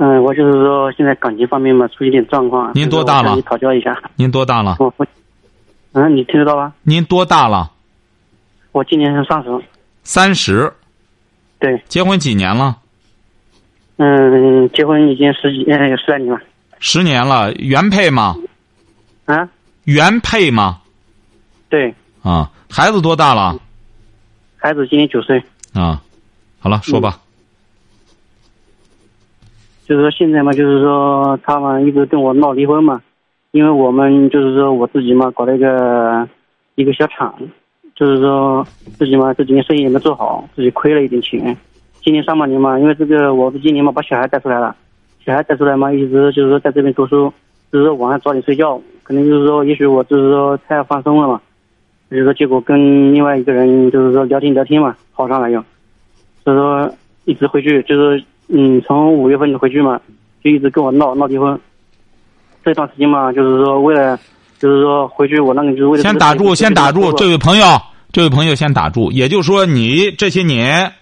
嗯，我就是说现在感情方面嘛，出一点状况。您多大了？你讨教一下。您多大了？我我，嗯，你听得到吗？您多大了？我今年是三十。三十。对。结婚几年了？嗯，结婚已经十几嗯十来年了。十年了，原配吗？啊？原配吗？对。啊，孩子多大了？孩子今年九岁。啊，好了，说吧。就是说现在嘛，就是说他们一直跟我闹离婚嘛，因为我们就是说我自己嘛搞了一个一个小厂，就是说自己嘛这几年生意也没做好，自己亏了一点钱。今年上半年嘛，因为这个我是今年嘛把小孩带出来了，小孩带出来嘛一直就是说在这边读书，就是说晚上早点睡觉，可能就是说也许我就是说太放松了嘛，就是说结果跟另外一个人就是说聊天聊天嘛好上了又，所以说一直回去就是。嗯，从五月份就回去嘛，就一直跟我闹闹离婚。这段时间嘛，就是说为了，就是说回去我那个就是为了。先打住，先打住，这位朋友，这位朋友先打住。也就是说，你这些年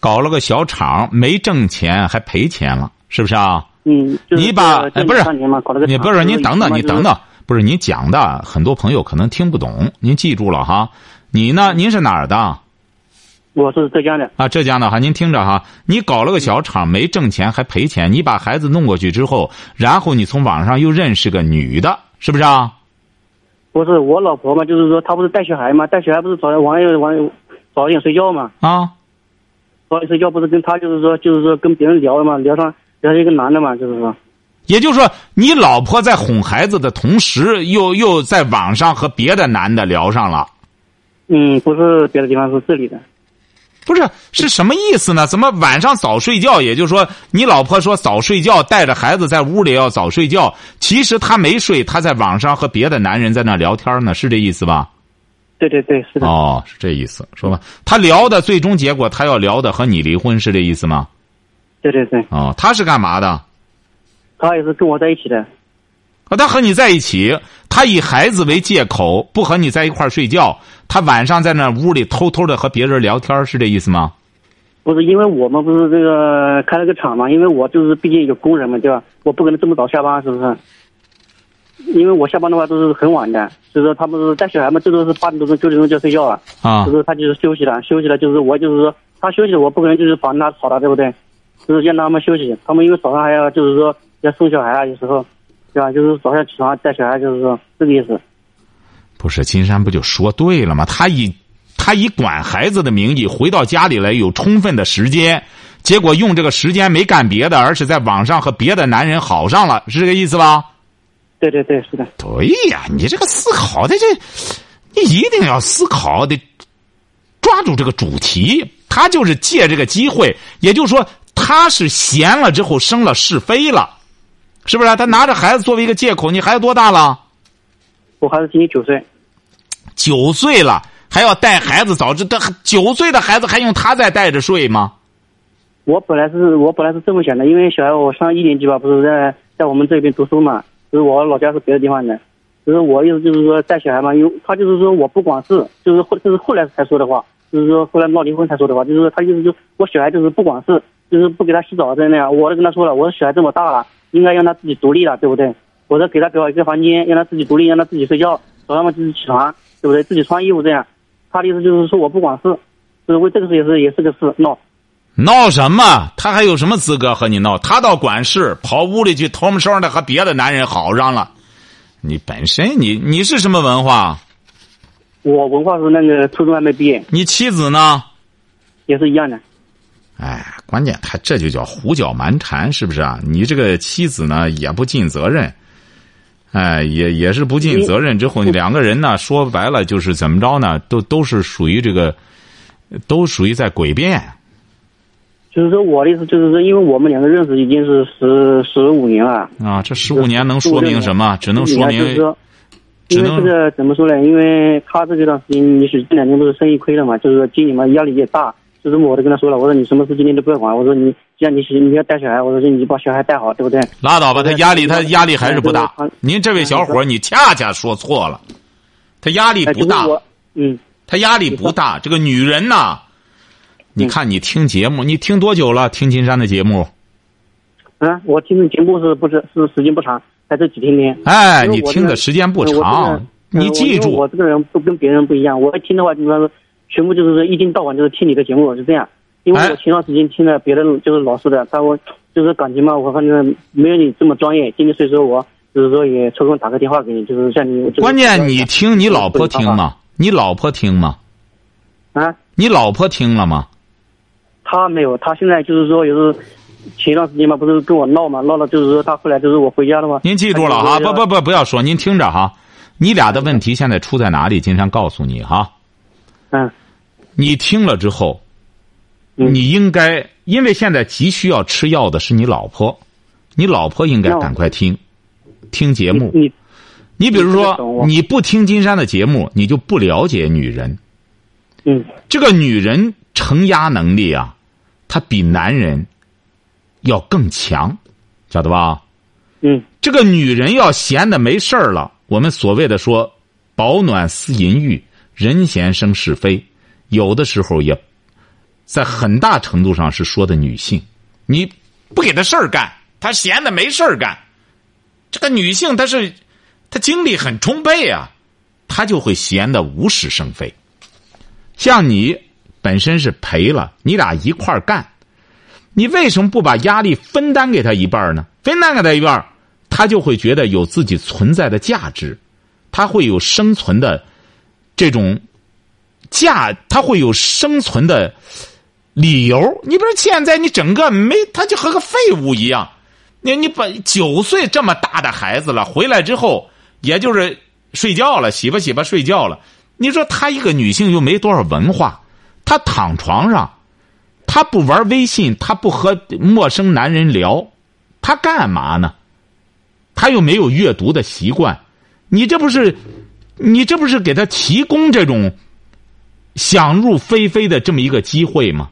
搞了个小厂，没挣钱还赔钱了，是不是啊？嗯。你把哎不是，你不是你等等，你等等，不是你讲的很多朋友可能听不懂，您记住了哈。你呢？您是哪儿的？我是浙江的啊，浙江的哈，您听着哈，你搞了个小厂，没挣钱还赔钱，你把孩子弄过去之后，然后你从网上又认识个女的，是不是啊？不是我老婆嘛，就是说她不是带小孩嘛，带小孩不是早晚上晚早点睡觉嘛啊，早点睡觉不是跟她就是说就是说跟别人聊了嘛，聊上聊一个男的嘛，就是说，也就是说你老婆在哄孩子的同时，又又在网上和别的男的聊上了。嗯，不是别的地方，是这里的。不是是什么意思呢？怎么晚上早睡觉？也就是说，你老婆说早睡觉，带着孩子在屋里要早睡觉。其实她没睡，她在网上和别的男人在那聊天呢，是这意思吧？对对对，是的。哦，是这意思，说吧。他聊的最终结果，他要聊的和你离婚，是这意思吗？对对对。哦，他是干嘛的？他也是跟我在一起的。啊，他和你在一起，他以孩子为借口不和你在一块儿睡觉，他晚上在那屋里偷偷的和别人聊天，是这意思吗？不是，因为我们不是这个开了个厂嘛，因为我就是毕竟有工人嘛，对吧？我不可能这么早下班，是不是？因为我下班的话都是很晚的，所以说他们是带小孩嘛，最多是八点多钟、九点钟就睡觉了。啊。就是他就是休息了，休息了就是我就是说他休息，我不可能就是烦他吵他，对不对？就是让他们休息，他们因为早上还要就是说要送小孩啊，有时候。对吧？就是早上起床带小孩，就是说这个意思。不是金山不就说对了吗？他以他以管孩子的名义回到家里来，有充分的时间，结果用这个时间没干别的，而是在网上和别的男人好上了，是这个意思吧？对对对，是的。对呀，你这个思考的这，你一定要思考的，抓住这个主题。他就是借这个机会，也就是说，他是闲了之后生了是非了。是不是？他拿着孩子作为一个借口，你孩子多大了？我孩子今年九岁。九岁了，还要带孩子？早知道九岁的孩子还用他再带着睡吗？我本来是我本来是这么想的，因为小孩我上一年级吧，不是在在我们这边读书嘛，就是我老家是别的地方的，就是我意思就是说带小孩嘛，因为他就是说我不管事，就是后就是后来才说的话，就是说后来闹离婚才说的话，就是说他意思就我小孩就是不管事，就是不给他洗澡这那样，我都跟他说了，我说小孩这么大了。应该让他自己独立了，对不对？我说给他给我一个房间，让他自己独立，让他自己睡觉，早上嘛自己起床，对不对？自己穿衣服这样。他的意思就是说我不管事，就是为这个事也是也是个事闹。闹什么？他还有什么资格和你闹？他倒管事，跑屋里去偷摸声的和别的男人好上了。你本身你你是什么文化？我文化是那个初中还没毕业。你妻子呢？也是一样的。哎，关键他这就叫胡搅蛮缠，是不是啊？你这个妻子呢也不尽责任，哎，也也是不尽责任。之后两个人呢，说白了就是怎么着呢？都都是属于这个，都属于在诡辩。就是说我的意思就是说，因为我们两个认识已经是十十五年了。啊，这十五年能说明什么？只能说明只能这个怎么说呢？因为他这个段时间，你是这两年不是生意亏了嘛，就是说经理嘛压力也大。就是我都跟他说了，我说你什么事今天都不要管，我说你既然你是你要带小孩，我说你把小孩带好，对不对？拉倒吧，他压力他压力还是不大嗯。您这位小伙儿，你恰恰说错了，他压力哎，不大嗯，他压力不大。这个女人呐，你看你听节目，你听多久了？听金山的节目？啊，我听的节目是不是是时间不长，才这几天天。哎，你听的时间不长，你记住我这个人不跟别人不一样，我一听的话，就说全部就是说一天到晚就是听你的节目是这样。因为哎我前段时间听了别的就是老师的，他说就是感情嘛，我反正没有你这么专业。今天所以说我就是说也抽空打个电话给你，就是像你。关键你听你老婆听啊吗？你老婆听吗？啊，你老婆听了吗？他没有，他现在就是说也是前段时间嘛，不是跟我闹嘛，闹了就是说他后来就是我回家了嘛。您记住了哈，不不不，不要说，您听着哈，你俩的问题现在出在哪里？金山告诉你哈，嗯你听了之后，嗯你应该，因为现在急需要吃药的是你老婆，你老婆应该赶快听，听节目。你你比如说，你不听金山的节目，你就不了解女人。嗯这个女人承压能力啊，她比男人要更强，晓得吧？嗯这个女人要闲的没事儿了，我们所谓的说“保暖思淫欲，人闲生是非”，有的时候也在很大程度上是说的女性。你不给她事儿干，她闲的没事儿干。这个女性她是她精力很充沛啊，她就会闲的无事生非。像你本身是赔了，你俩一块儿干，你为什么不把压力分担给她一半呢？分担给她一半她，就会觉得有自己存在的价值，她会有生存的这种价，他会有生存的理由。你比如现在你整个没，他就和个废物一样。你你把九岁这么大的孩子了，回来之后也就是睡觉了，洗吧洗吧睡觉了。你说她一个女性又没多少文化，她躺床上，她不玩微信，她不和陌生男人聊，她干嘛呢？她又没有阅读的习惯，你这不是，你这不是给他提供这种想入非非的这么一个机会吗？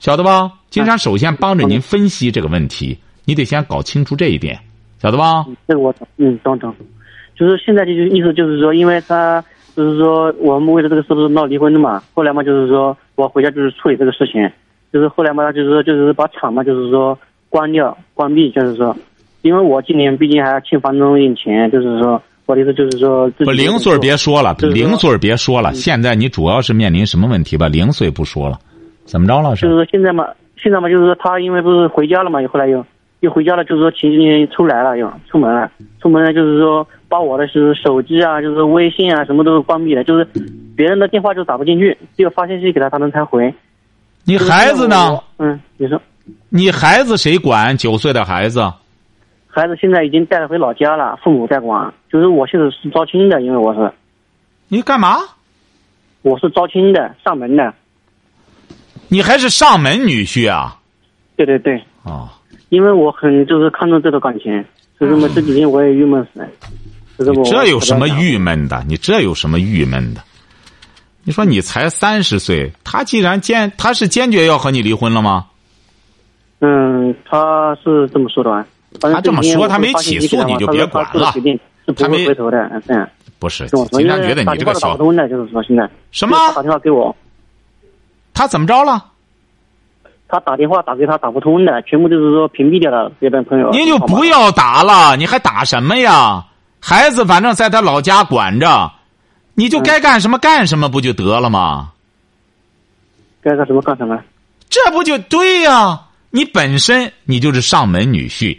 晓得吧？金山首先帮着您分析这个问题，你得先搞清楚这一点，晓得吧？这个我懂，嗯，懂懂。就是现在就是意思就是说，因为他就是说我们为了这个事不是闹离婚的嘛，后来嘛就是说我回家就是处理这个事情，就是后来嘛就是说就是把厂嘛就是说关掉关闭，就是说，因为我今年毕竟还要欠房东一点钱，就是说我的意思就是说不，零碎儿别说了，就是零碎儿别说了。现在你主要是面临什么问题吧？零碎不说了，怎么着了？就是是说现在嘛，现在嘛，就是说他因为不是回家了嘛，后来又又回家了，就是说前几天出来了，又出门了，出门了就是说把我的是手机啊，就是微信啊，什么都关闭了，就是别人的电话就打不进去，只有发信息给他，他能才回。你孩子呢？？嗯，你说你孩子谁管？九岁的孩子，孩子现在已经带回老家了，父母在管，就是我现在是招亲的，因为我是你干嘛？我是招亲的，上门的，你还是上门女婿啊？对对对，哦，因为我很就是看重这段感情，所以说嘛这几天我也郁闷死了。这有什么郁闷的？你这有什么郁闷的？你说你才三十岁，他既然坚，他是坚决要和你离婚了吗？嗯，他是这么说的吧？他这么说他没起诉你就别管了他没回头的，嗯不是，跟我说，因为金山觉得你这个小通的，就是说现在什么他打电话给我，他怎么着了？他打电话打给他打不通的，全部就是说屏蔽掉了别的朋友。您就不要打了，你还打什么呀？孩子反正在他老家管着，你就该干什么干什么，不就得了吗？该干什么干什么。这不就对呀、你本身你就是上门女婿，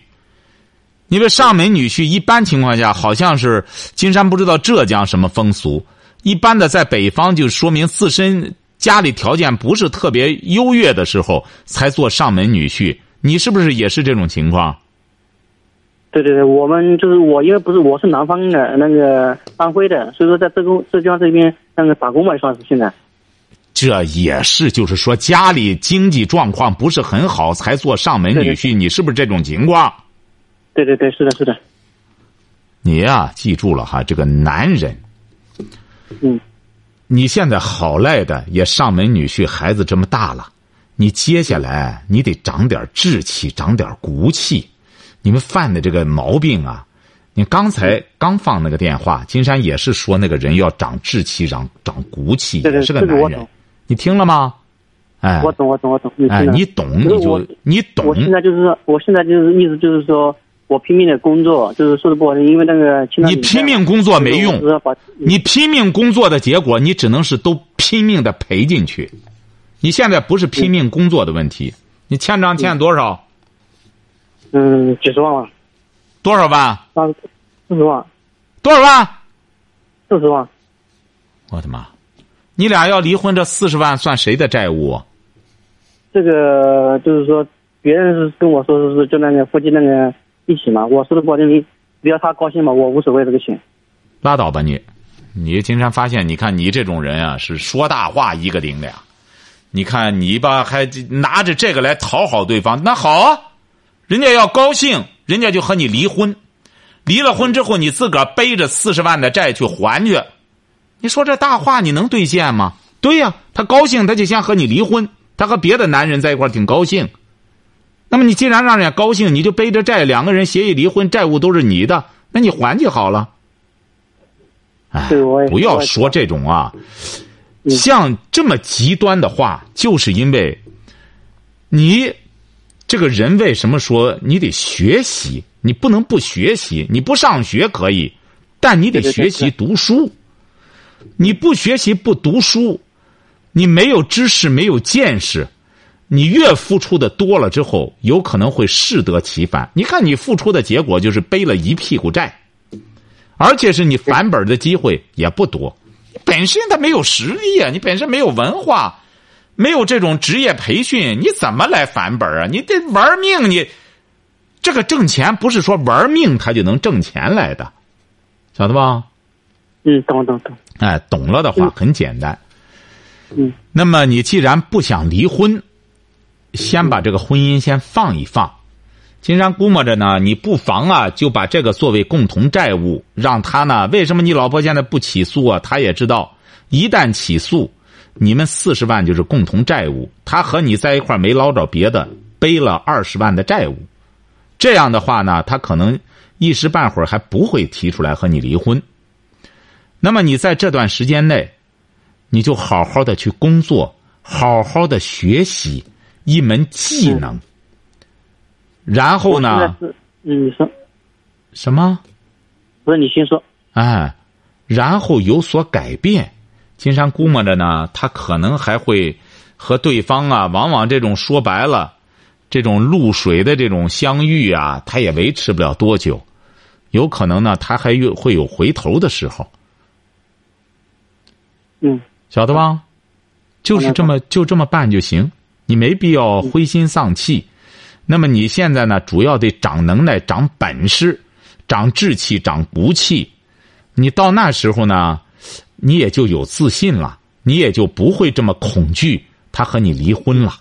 你这上门女婿一般情况下好像是金山不知道浙江什么风俗，一般的在北方就说明自身家里条件不是特别优越的时候才做上门女婿。你是不是也是这种情况？对对对，我们就是我，因为不是我是南方的那个安徽的，所以说在浙江浙江这边那个打工嘛，算是现在。这也是，就是说家里经济状况不是很好，才做上门女婿，你是不是这种情况？对对对，是的，是的。你呀，记住了哈，这个男人，嗯，你现在好赖的也上门女婿，孩子这么大了，你接下来你得长点志气，长点骨气。你们犯的这个毛病啊，你刚才刚放那个电话，金山也是说那个人要长志气，长长骨气，也是个男人。你听了吗？哎，我懂，我懂，我懂。哎，你懂你就你懂。我现在就是，我现在就是意思就是说。我拼命的工作，就是说的不好听，因为那个。你拼命工作没用，你拼命工作的结果，你只能是都拼命的赔进去。你现在不是拼命工作的问题，你欠账欠多少？嗯，几十万吧。多少万？三四十万。多少万？四十万。我的妈！你俩要离婚，这四十万算谁的债务？这个就是说，别人是跟我说的是就那个附近那个。一起嘛，我说的不好听，你只要他高兴嘛，我无所谓这个钱。拉倒吧你，你经常发现，你看你这种人啊，是说大话一个顶俩。你看你吧，还拿着这个来讨好对方，那好啊，人家要高兴，人家就和你离婚。离了婚之后，你自个儿背着四十万的债去还去。你说这大话你能兑现吗？对呀，他高兴，他就先和你离婚。他和别的男人在一块挺高兴。那么你既然让人家高兴，你就背着债，两个人协议离婚，债务都是你的，那你还就好了。哎，不要说这种啊，像这么极端的话，就是因为，你这个人为什么说你得学习？你不能不学习，你不上学可以，但你得学习读书。你不学习不读书，你没有知识，没有见识。你越付出的多了之后，有可能会适得其反。你看，你付出的结果就是背了一屁股债，而且是你返本的机会也不多。本身他没有实力啊，你本身没有文化，没有这种职业培训，你怎么来返本啊？你得玩命，你这个挣钱不是说玩命他就能挣钱来的，晓得吧？嗯，懂懂懂。哎，懂了的话很简单。嗯。那么你既然不想离婚。先把这个婚姻先放一放，金山估摸着呢，你不妨啊，就把这个作为共同债务，让他呢，为什么你老婆现在不起诉啊？他也知道，一旦起诉，你们四十万就是共同债务，他和你在一块没捞着别的，背了二十万的债务，这样的话呢，他可能一时半会儿还不会提出来和你离婚。那么你在这段时间内，你就好好的去工作，好好的学习。一门技能，然后呢？嗯，你说什么？不是你先说。哎，然后有所改变。金山估摸着呢，他可能还会和对方啊，往往这种说白了，这种露水的这种相遇啊，他也维持不了多久。有可能呢，他还有会有回头的时候。嗯，晓得吧？就是这么就这么办就行。你没必要灰心丧气，那么你现在呢？主要得长能耐、长本事、长志气、长骨气。你到那时候呢，你也就有自信了，你也就不会这么恐惧他和你离婚了。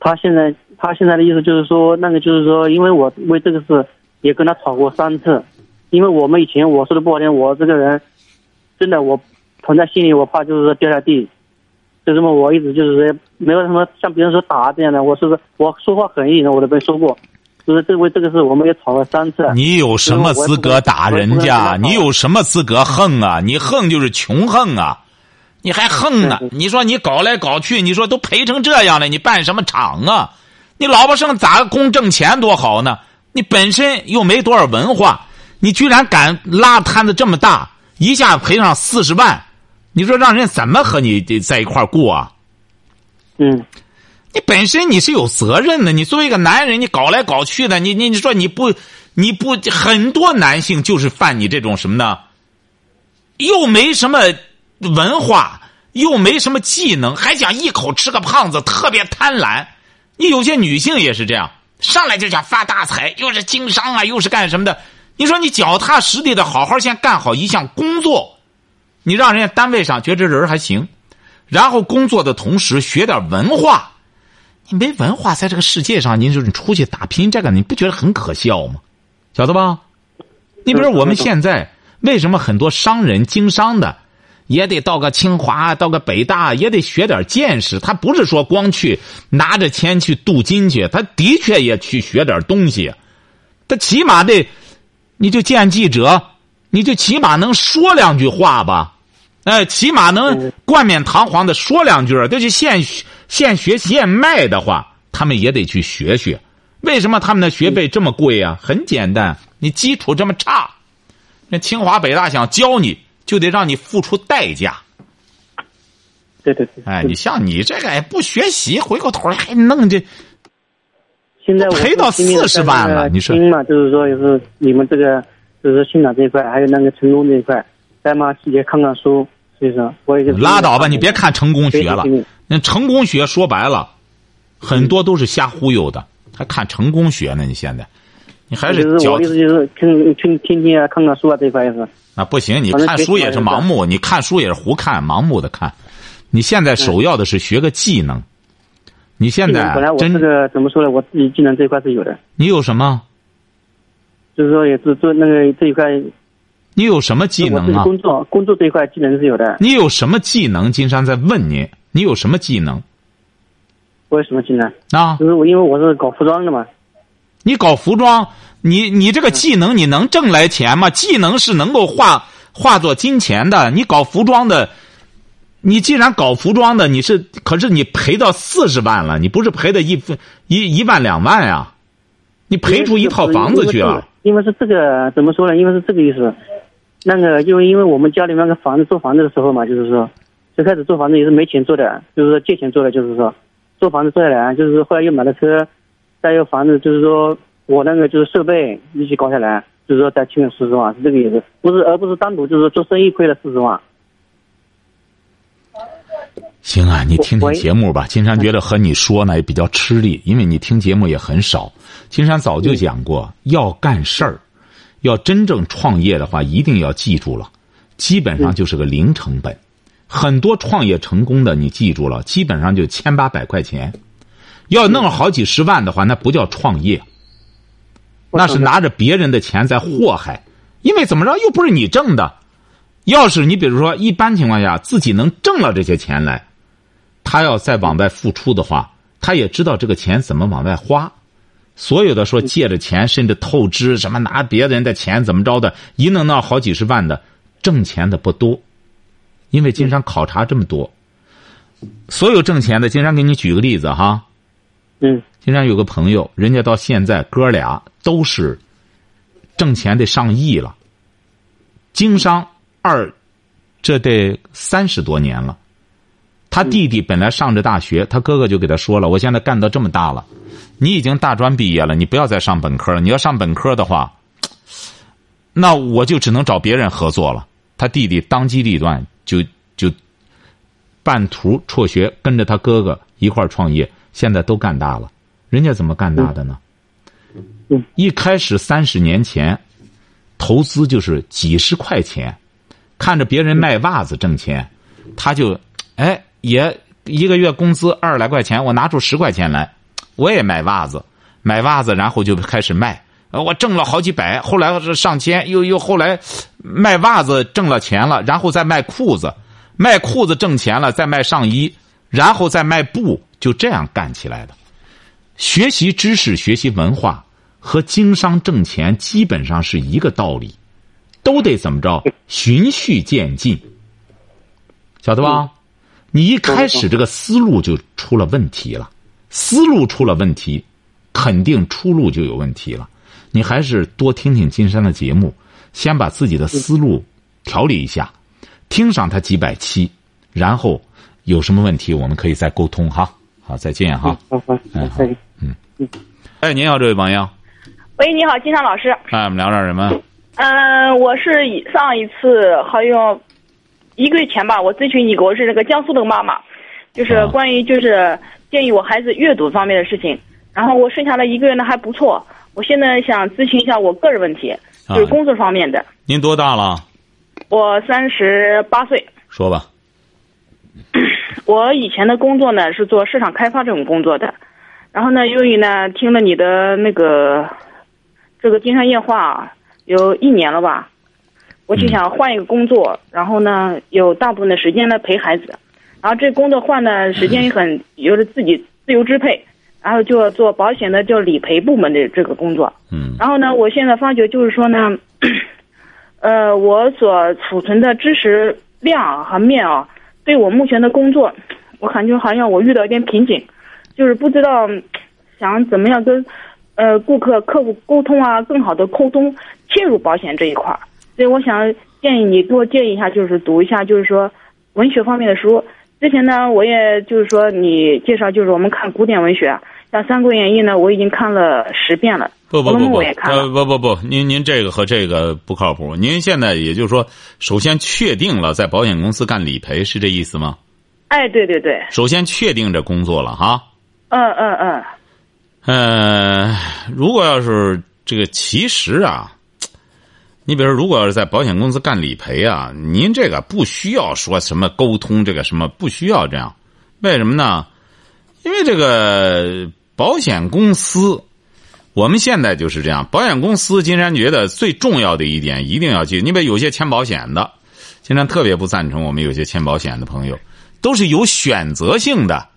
他现在，他现在的意思就是说，那个就是说，因为我为这个事也跟他吵过三次，因为我们以前我说的不好听，我这个人真的我存在心里，我怕就是说掉下地。就这么，我一直就是说，没有什么像别人说打这样的。我是不是我说话很硬的？我都没说过，就是这为这个事，我们也吵了三次。你有什么资格打人家？你有什么资格横啊？你横就是穷横啊！你还横呢？你说你搞来搞去，你说都赔成这样了，你办什么厂啊？你老婆生咋个工挣钱多好呢？你本身又没多少文化，你居然敢拉摊子这么大，一下赔上四十万。你说让人怎么和你在一块过啊？嗯，你本身你是有责任的。你作为一个男人，你搞来搞去的，你你你说你不你不很多男性就是犯你这种什么呢？又没什么文化，又没什么技能，还想一口吃个胖子，特别贪婪。你有些女性也是这样，上来就想发大财，又是经商啊，又是干什么的？你说你脚踏实地的好好先干好一项工作。你让人家单位上觉得这人还行，然后工作的同时学点文化。你没文化，在这个世界上，你就是出去打拼，这个你不觉得很可笑吗？晓得吧？你比如我们现在为什么很多商人经商的，也得到个清华，到个北大，也得学点见识。他不是说光去拿着钱去镀金去，他的确也去学点东西。他起码得，你就见记者，你就起码能说两句话吧。哎，起码能冠冕堂皇的说两句都是现现学现卖的话，他们也得去学学。为什么他们的学费这么贵啊？很简单，你基础这么差，那清华北大想教你就得让你付出代价。对对对。哎，你像你这个哎不学习，回过头来还弄这，现在赔到四十万了。你说嘛，就是说，就是你们这个，就是信长这一块，还有那个成功这一块。再嘛，也看看书，所以说我也就拉倒吧，你别看成功学了。那成功学说白了，很多都是瞎忽悠的，还看成功学呢？你现在，你还是我意思就是听听听听啊，看看书啊，这一块也是。啊，不行，你看书也是盲目，你看书也是胡看，盲目的看。你现在首要的是学个技能。你现在本来我这个怎么说呢？我自己技能这一块是有的。你有什么？就是说，也是做那个这一块。你有什么技能啊？工作工作这一块技能是有的。你有什么技能？金山在问你，你有什么技能？我有什么技能啊？就是我，因为我是搞服装的嘛。你搞服装，你你这个技能你能挣来钱吗？技能是能够化化作金钱的。你搞服装的，你既然搞服装的，你是可是你赔到四十万了，你不是赔的一分一一万两万呀？你赔出一套房子去了。因为是这个怎么说呢？因为是这个意思。那个，因为因为我们家里那个房子做房子的时候嘛，就是说，最开始做房子也是没钱做的，就是说借钱做的，就是说，做房子做下来，就是说后来又买了车，再有房子，就是说我那个就是设备一起搞下来，就是说再欠了四十万，是这个意思，不是而不是单独就是说做生意亏了四十万。行啊，你听听节目吧。金山觉得和你说呢也比较吃力，因为你听节目也很少。金山早就讲过，要干事儿。要真正创业的话，一定要记住了，基本上就是个零成本。很多创业成功的，你记住了，基本上就千八百块钱。要弄好几十万的话，那不叫创业，那是拿着别人的钱在祸害。因为怎么着，又不是你挣的。要是你比如说，一般情况下自己能挣了这些钱来，他要再往外付出的话，他也知道这个钱怎么往外花。所有的说借着钱，甚至透支什么拿别人的钱怎么着的，一弄闹好几十万的，挣钱的不多。因为经常考察这么多，所有挣钱的，经常给你举个例子哈。嗯。经常有个朋友，人家到现在哥俩都是挣钱得上亿了。经商二，这得三十多年了。他弟弟本来上着大学，他哥哥就给他说了：“我现在干到这么大了。”你已经大专毕业了，你不要再上本科了。你要上本科的话，那我就只能找别人合作了。他弟弟当机立断，就就半途辍学，跟着他哥哥一块创业。现在都干大了，人家怎么干大的呢？一开始三十年前，投资就是几十块钱，看着别人卖袜子挣钱，他就哎也一个月工资二十来块钱，我拿出十块钱来。我也买袜子，买袜子，然后就开始卖。我挣了好几百，后来是上千，又又后来卖袜子挣了钱了，然后再卖裤子，卖裤子挣钱了，再卖上衣，然后再卖布，就这样干起来的。学习知识、学习文化和经商挣钱基本上是一个道理，都得怎么着？循序渐进，晓得吧？你一开始这个思路就出了问题了。思路出了问题，肯定出路就有问题了。你还是多听听金山的节目，先把自己的思路调理一下，听上他几百期，然后有什么问题我们可以再沟通哈。好，再见哈。好好，嗯，好，嗯嗯。哎，您好，这位朋友。喂，你好，金山老师。哎，我们聊点什么？嗯，我是上一次好像一个月前吧，我咨询你，我是那个江苏的妈妈，就是关于就是。建议我孩子阅读方面的事情，然后我剩下的一个月呢还不错。我现在想咨询一下我个人问题，就是工作方面的。您多大了？我三十八岁。说吧。我以前的工作呢是做市场开发这种工作的，然后呢，由于呢听了你的那个这个金山夜话有一年了吧，我就想换一个工作，然后呢有大部分的时间来陪孩子，然后这工作换的时间也很有了自己自由支配，然后就要做保险的叫理赔部门的这个工作，嗯。然后呢，我现在发觉就是说呢，呃，我所储存的知识量和面啊，对我目前的工作，我感觉好像我遇到一点瓶颈，就是不知道想怎么样跟呃顾客客户沟通啊，更好的沟通切入保险这一块儿。所以我想建议你给我建议一下，就是读一下就是说文学方面的书。之前呢，我也就是说你介绍就是我们看古典文学，像《三国演义》呢，我已经看了十遍了。不不不不，呃不不不，您您这个和这个不靠谱。您现在也就是说，首先确定了在保险公司干理赔，是这意思吗？哎，对对对，首先确定这工作了哈。嗯嗯嗯，呃，如果要是这个，其实啊，你比如说，如果要是在保险公司干理赔啊，您这个不需要说什么沟通，这个什么不需要这样，为什么呢？因为这个保险公司，我们现在就是这样，保险公司金山觉得最重要的一点一定要记，你比如有些签保险的，金山特别不赞成我们有些签保险的朋友，都是有选择性的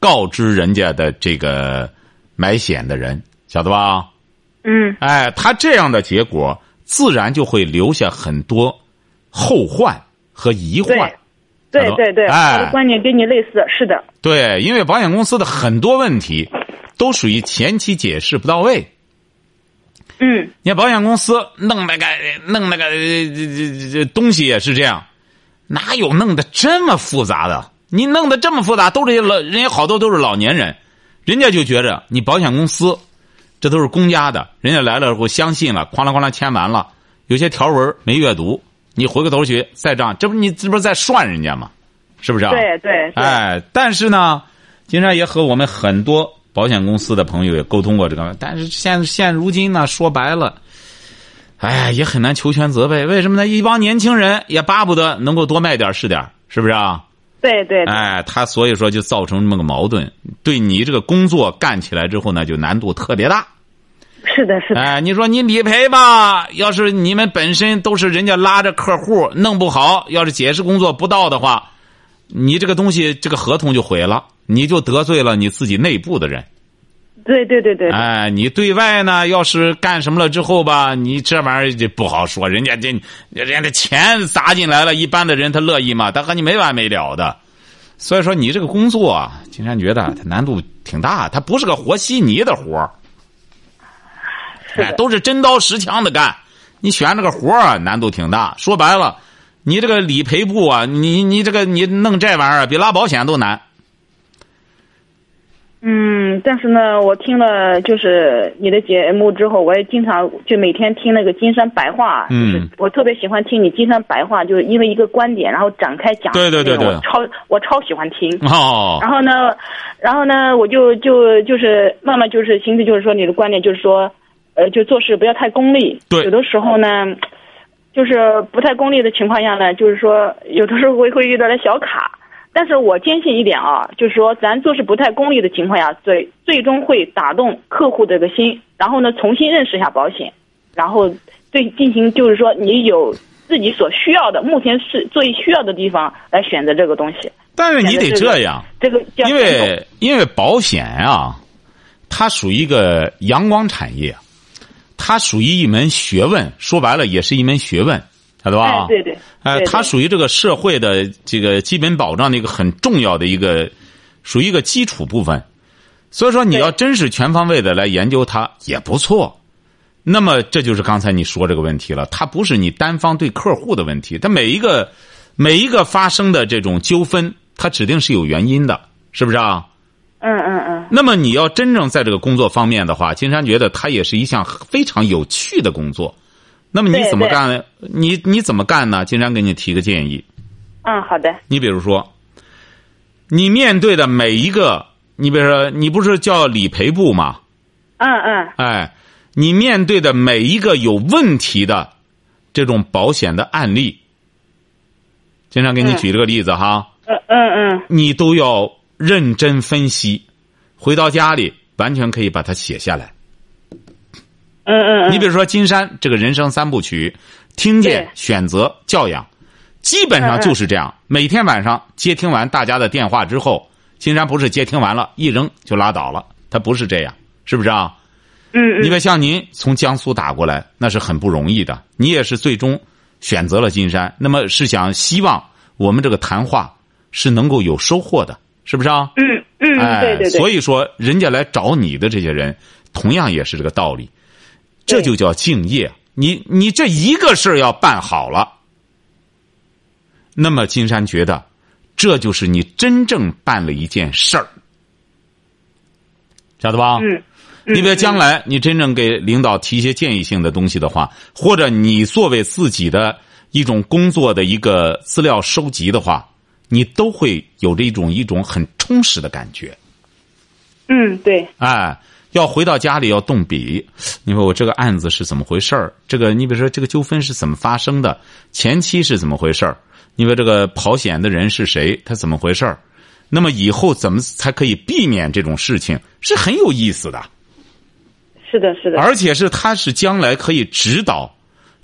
告知人家的这个买险的人，晓得吧？嗯哎，他这样的结果，自然就会留下很多后患和疑患。对对对，哎我的观点跟你类似，是的，对，因为保险公司的很多问题都属于前期解释不到位。嗯你看保险公司弄那个弄那个呃这这这东西也是这样，哪有弄得这么复杂的？你弄得这么复杂，都是老人家好多都是老年人，人家就觉着你保险公司这都是公家的，人家来了以后相信了，哐啷哐啷签完了，有些条文没阅读，你回过头去再账，这不你这不是在涮人家吗？是不是啊？对对对，哎，但是呢，金山也和我们很多保险公司的朋友也沟通过这个，但是现现如今呢，说白了，哎，也很难求全责备。为什么呢？一帮年轻人也巴不得能够多卖点是点是不是啊？对对对，哎，他所以说就造成这么个矛盾，对你这个工作干起来之后呢，就难度特别大。是的是的，哎，你说你理赔吧，要是你们本身都是人家拉着客户弄不好，要是解释工作不到的话，你这个东西这个合同就毁了，你就得罪了你自己内部的人。对对对对，对哎，你对外呢，要是干什么了之后吧，你这玩意儿就不好说，人家这人家的钱砸进来了，一般的人他乐意吗？他和你没完没了的。所以说，你这个工作啊，金山觉得它难度挺大，它不是个和稀泥的活儿。哎，都是真刀实枪的干。你选这个活儿啊，难度挺大。说白了，你这个理赔部啊，你你这个你弄这玩意儿比拉保险都难。嗯，但是呢，我听了就是你的节目之后，我也经常就每天听那个金山白话，嗯就是我特别喜欢听你金山白话，就是因为一个观点，然后展开讲，对对对对我超我超喜欢听。哦，然后呢，然后呢，我就就就是慢慢就是形成就是说你的观点就是说，呃，就做事不要太功利。对有的时候呢，就是不太功利的情况下呢，就是说有的时候会会遇到点小卡。但是我坚信一点啊，就是说咱做事不太功利的情况下，最最终会打动客户这个心，然后呢重新认识一下保险，然后对进行就是说你有自己所需要的，目前是最需要的地方来选择这个东西。但是你得这样，这个叫因为因为保险啊，它属于一个阳光产业，它属于一门学问，说白了也是一门学问，晓得吧？哎，对对，哎，对它属于这个社会的这个基本保障的一个很重要的一个，属于一个基础部分。所以说，你要真是全方位的来研究它也不错。那么，这就是刚才你说这个问题了，它不是你单方对客户的问题，它每一个每一个发生的这种纠纷，它指定是有原因的，是不是啊？嗯嗯嗯，那么你要真正在这个工作方面的话，金山觉得它也是一项非常有趣的工作。那么你怎么干？你你怎么干呢？金山给你提个建议。嗯，好的，你比如说，你面对的每一个，你比如说，你不是叫理赔部吗？嗯嗯哎，你面对的每一个有问题的这种保险的案例，经常给你嗯举这个例子哈。嗯嗯嗯你都要认真分析，回到家里完全可以把它写下来。嗯嗯，你比如说金山这个人生三部曲，听见、选择、教养，基本上就是这样。每天晚上接听完大家的电话之后，金山不是接听完了一扔就拉倒了，他不是这样，是不是啊？嗯嗯你别像您从江苏打过来，那是很不容易的。你也是最终选择了金山，那么是想希望我们这个谈话是能够有收获的，是不是啊？嗯嗯，哎，对对对，所以说人家来找你的这些人，同样也是这个道理，这就叫敬业。你你这一个事儿要办好了，那么金山觉得，这就是你真正办了一件事儿，晓得吧？嗯。你别将来你真正给领导提一些建议性的东西的话，或者你作为自己的一种工作的一个资料收集的话，你都会有这种一种很充实的感觉。嗯，对，哎，要回到家里要动笔。你说我这个案子是怎么回事儿？这个你比如说这个纠纷是怎么发生的？前期是怎么回事儿？你说这个跑险的人是谁？他怎么回事儿？那么以后怎么才可以避免这种事情？是很有意思的。是的，是的，而且是他是将来可以指导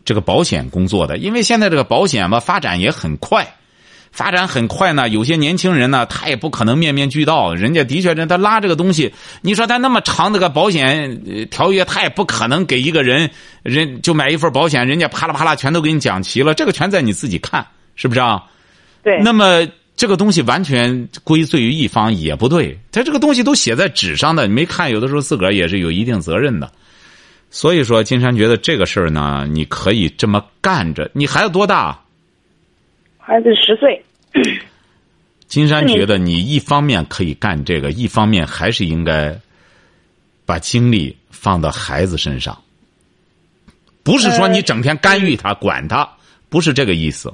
这个保险工作的，因为现在这个保险吧发展也很快，发展很快呢。有些年轻人呢，他也不可能面面俱到，人家的确人他拉这个东西，你说他那么长的个保险呃条约，他也不可能给一个人人就买一份保险，人家啪啦啪啦全都给你讲齐了，这个全在你自己看，是不是啊？对，那么这个东西完全归罪于一方也不对，他这个东西都写在纸上的，你没看，有的时候自个儿也是有一定责任的。所以说，金山觉得这个事儿呢，你可以这么干着。你孩子多大？孩子十岁，金山觉得你一方面可以干这个，一方面还是应该把精力放到孩子身上。不是说你整天干预他、管他，不是这个意思。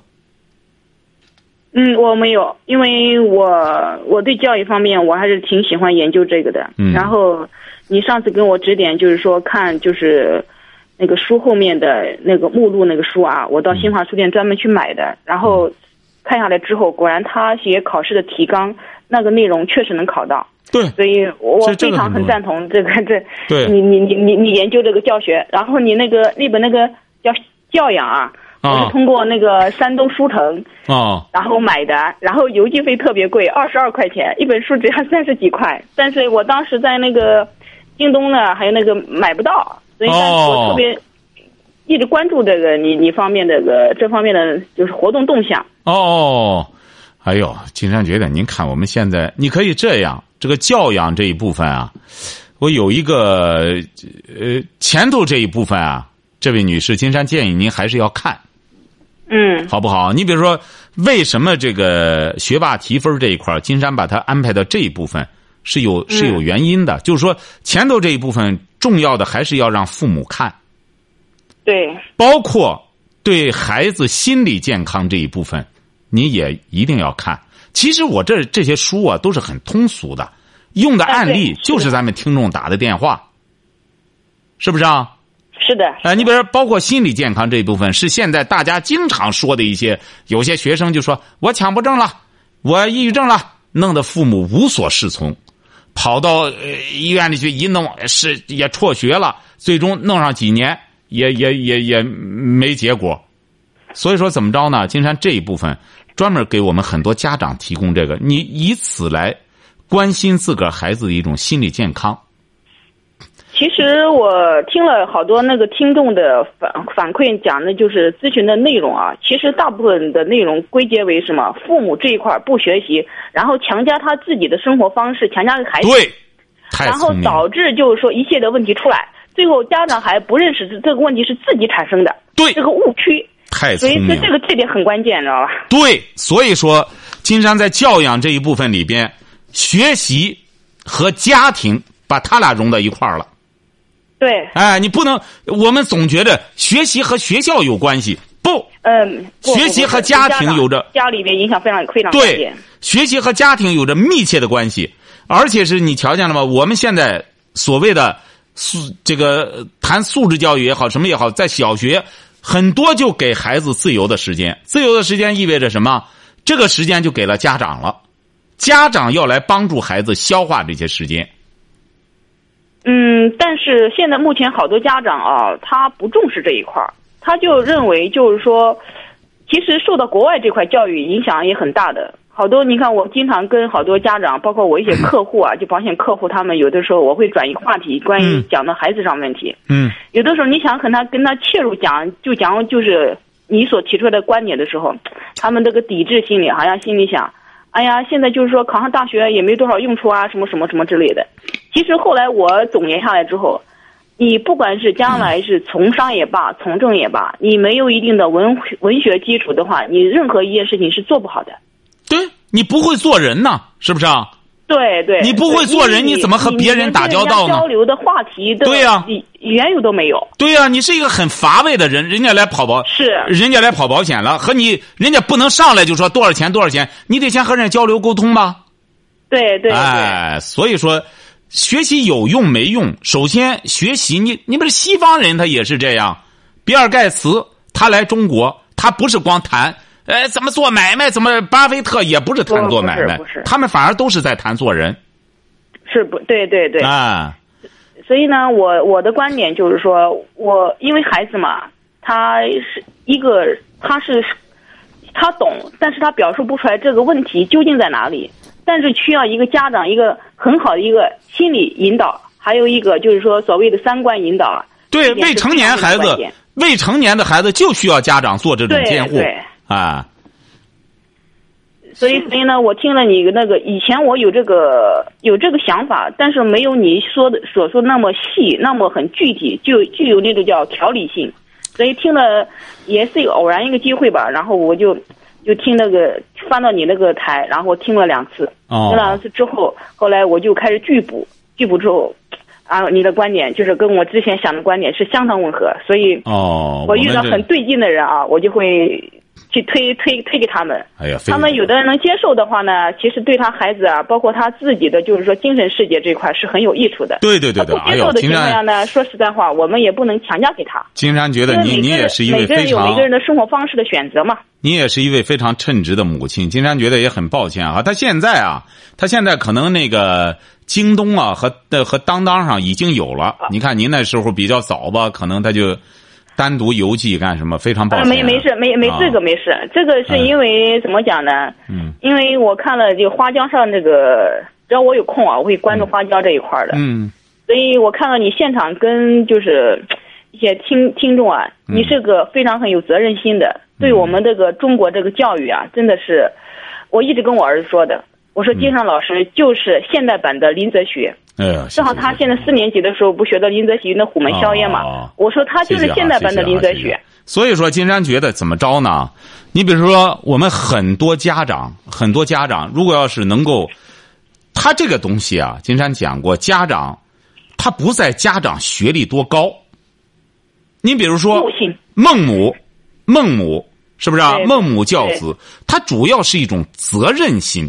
嗯，我没有，因为我我对教育方面我还是挺喜欢研究这个的。嗯然后你上次跟我指点，就是说看就是那个书后面的那个目录那个书啊，我到新华书店专门去买的。然后看下来之后，果然他写考试的提纲那个内容确实能考到，对，所以我非常很赞同这个这。对你你你你你研究这个教学，然后你那个那本那个叫教养啊，我啊是通过那个山东书城。哦，然后买的，然后邮寄费特别贵，二十二块钱一本书，只要三十几块。但是我当时在那个京东呢，还有那个买不到，所以我特别一直关注这个你你方面这个这方面的就是活动动向。哦，哎呦，金山觉得，您看我们现在，你可以这样，这个教养这一部分啊，我有一个呃前头这一部分啊，这位女士，金山建议您还是要看，嗯好不好？你比如说，为什么这个学霸提分这一块金山把它安排到这一部分是有是有原因的，就是说前头这一部分重要的还是要让父母看，对，包括对孩子心理健康这一部分，你也一定要看。其实我这这些书啊都是很通俗的，用的案例就是咱们听众打的电话，是不是啊？是的，哎，你比如说，包括心理健康这一部分，是现在大家经常说的一些，有些学生就说我强迫症了，我抑郁症了，弄得父母无所适从，跑到呃医院里去一弄，是也辍学了，最终弄上几年也也也也没结果。所以说怎么着呢？金山这一部分专门给我们很多家长提供这个，你以此来关心自个儿孩子的一种心理健康。其实我听了好多那个听众的反反馈，讲的就是咨询的内容啊。其实大部分的内容归结为什么？父母这一块儿不学习，然后强加他自己的生活方式，强加给孩子，对，太然后。导致就是说一切的问题出来，最后家长还不认识这这个问题是自己产生的，对这个误区。太聪明了所以这这。个这点很关键，知道吧？对，所以说，金山在教养这一部分里边，学习和家庭把他俩融到一块儿了。对，哎，你不能，我们总觉得学习和学校有关系，不，嗯，学习和家庭有着家里边影响非常非常大对。，学习和家庭有着密切的关系，而且是你瞧见了吗？我们现在所谓的素这个呃谈素质教育也好，什么也好，在小学很多就给孩子自由的时间，自由的时间意味着什么？这个时间就给了家长了，家长要来帮助孩子消化这些时间。嗯，但是现在目前好多家长啊，他不重视这一块，他就认为就是说，其实受到国外这块教育影响也很大的。好多你看，我经常跟好多家长，包括我一些客户啊，就保险客户，他们有的时候我会转移话题，关于讲到孩子上问题。嗯有的时候你想跟他跟他切入讲，就讲就是你所提出来的观点的时候，他们这个抵制心理，好像心里想，哎呀，现在就是说考上大学也没多少用处啊，什么什么什么之类的。其实后来我总结下来之后，你不管是将来是从商也罢，从政也罢，你没有一定的文文学基础的话，你任何一件事情是做不好的。对你不会做人呐，是不是啊？对对，你不会做人你怎么和别人打交道呢交流的话题的对呀缘由都没有。对呀、你是一个很乏味的人，人家来跑保是人家来跑保险了，和你人家不能上来就说多少钱多少钱，你得先和人家交流沟通吧。对对对，哎，所以说学习有用没用，首先学习你你不是西方人他也是这样，比尔盖茨他来中国，他不是光谈。哎，怎么做买卖？怎么？巴菲特也不是谈做买卖他们反而都是在谈做人。是不对对对。啊，所以呢，我我的观点就是说，我因为孩子嘛，他是一个他是他懂，但是他表述不出来这个问题究竟在哪里，但是需要一个家长一个很好的一个心理引导，还有一个就是说所谓的三观引导。啊对未成年孩子未成年的孩子就需要家长做这种监护对啊。所以，所以呢，我听了你那个，以前我有这个有这个想法，但是没有你说的所说那么细，那么很具体，就具有那种叫条理性。所以听了也是偶然一个机会吧，然后我就就听那个翻到你那个台，然后听了两次，哦听了两次之后，后来我就开始拒补，拒补之后，啊，你的观点就是跟我之前想的观点是相当吻合，所以哦，我遇到很对劲的人啊，我就会去推推推给他们。哎呀，他们有的人能接受的话呢，其实对他孩子啊，包括他自己的，就是说精神世界这块是很有益处的。对对对对，不接受的情况下呢，说实在话，我们也不能强加给他。金山觉得因为你你每个人也是一位每个人非常有每个人的生活方式的选择嘛。你也是一位非常称职的母亲，金山觉得也很抱歉啊。他现在啊，他现在可能那个京东啊和呃和当当上已经有了。你看您那时候比较早吧，可能他就单独邮寄干什么，非常抱啊，歉。没没事，没没啊这个没事，这个是因为怎么讲呢？嗯。因为我看了就花椒上这个，只要我有空啊，我会关注花椒这一块的。嗯。所以我看到你现场跟就是一些听听众啊，嗯。你是个非常很有责任心的，对我们这个中国这个教育啊，真的是，我一直跟我儿子说的，我说金尚老师就是现代版的林则徐，哎呀，正好他现在四年级的时候不学到林则徐那虎门销烟嘛，哦我说他就是现代版的林则徐。所以说，金山觉得怎么着呢？你比如说，我们很多家长，很多家长，如果要是能够，他这个东西啊，金山讲过，家长他不在家长学历多高。你比如说孟母，孟母是不是啊？孟母教子，他主要是一种责任心，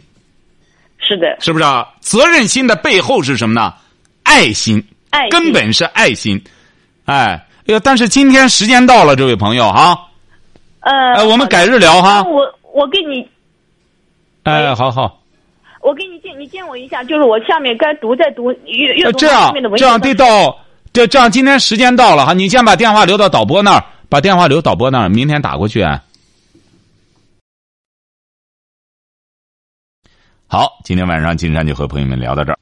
是的，是不是啊？责任心的背后是什么呢？爱心，爱心根本是爱心。哎，哎呀，但是今天时间到了，这位朋友哈，呃，哎，我们改日聊哈。我我给你哎，好好，我给你见你见我一下，就是我下面该读再读阅阅读呃这样这样学得到这这样，今天时间到了哈，你先把电话留到导播那儿，把电话留导播那儿，明天打过去。啊。好，今天晚上金山就和朋友们聊到这儿。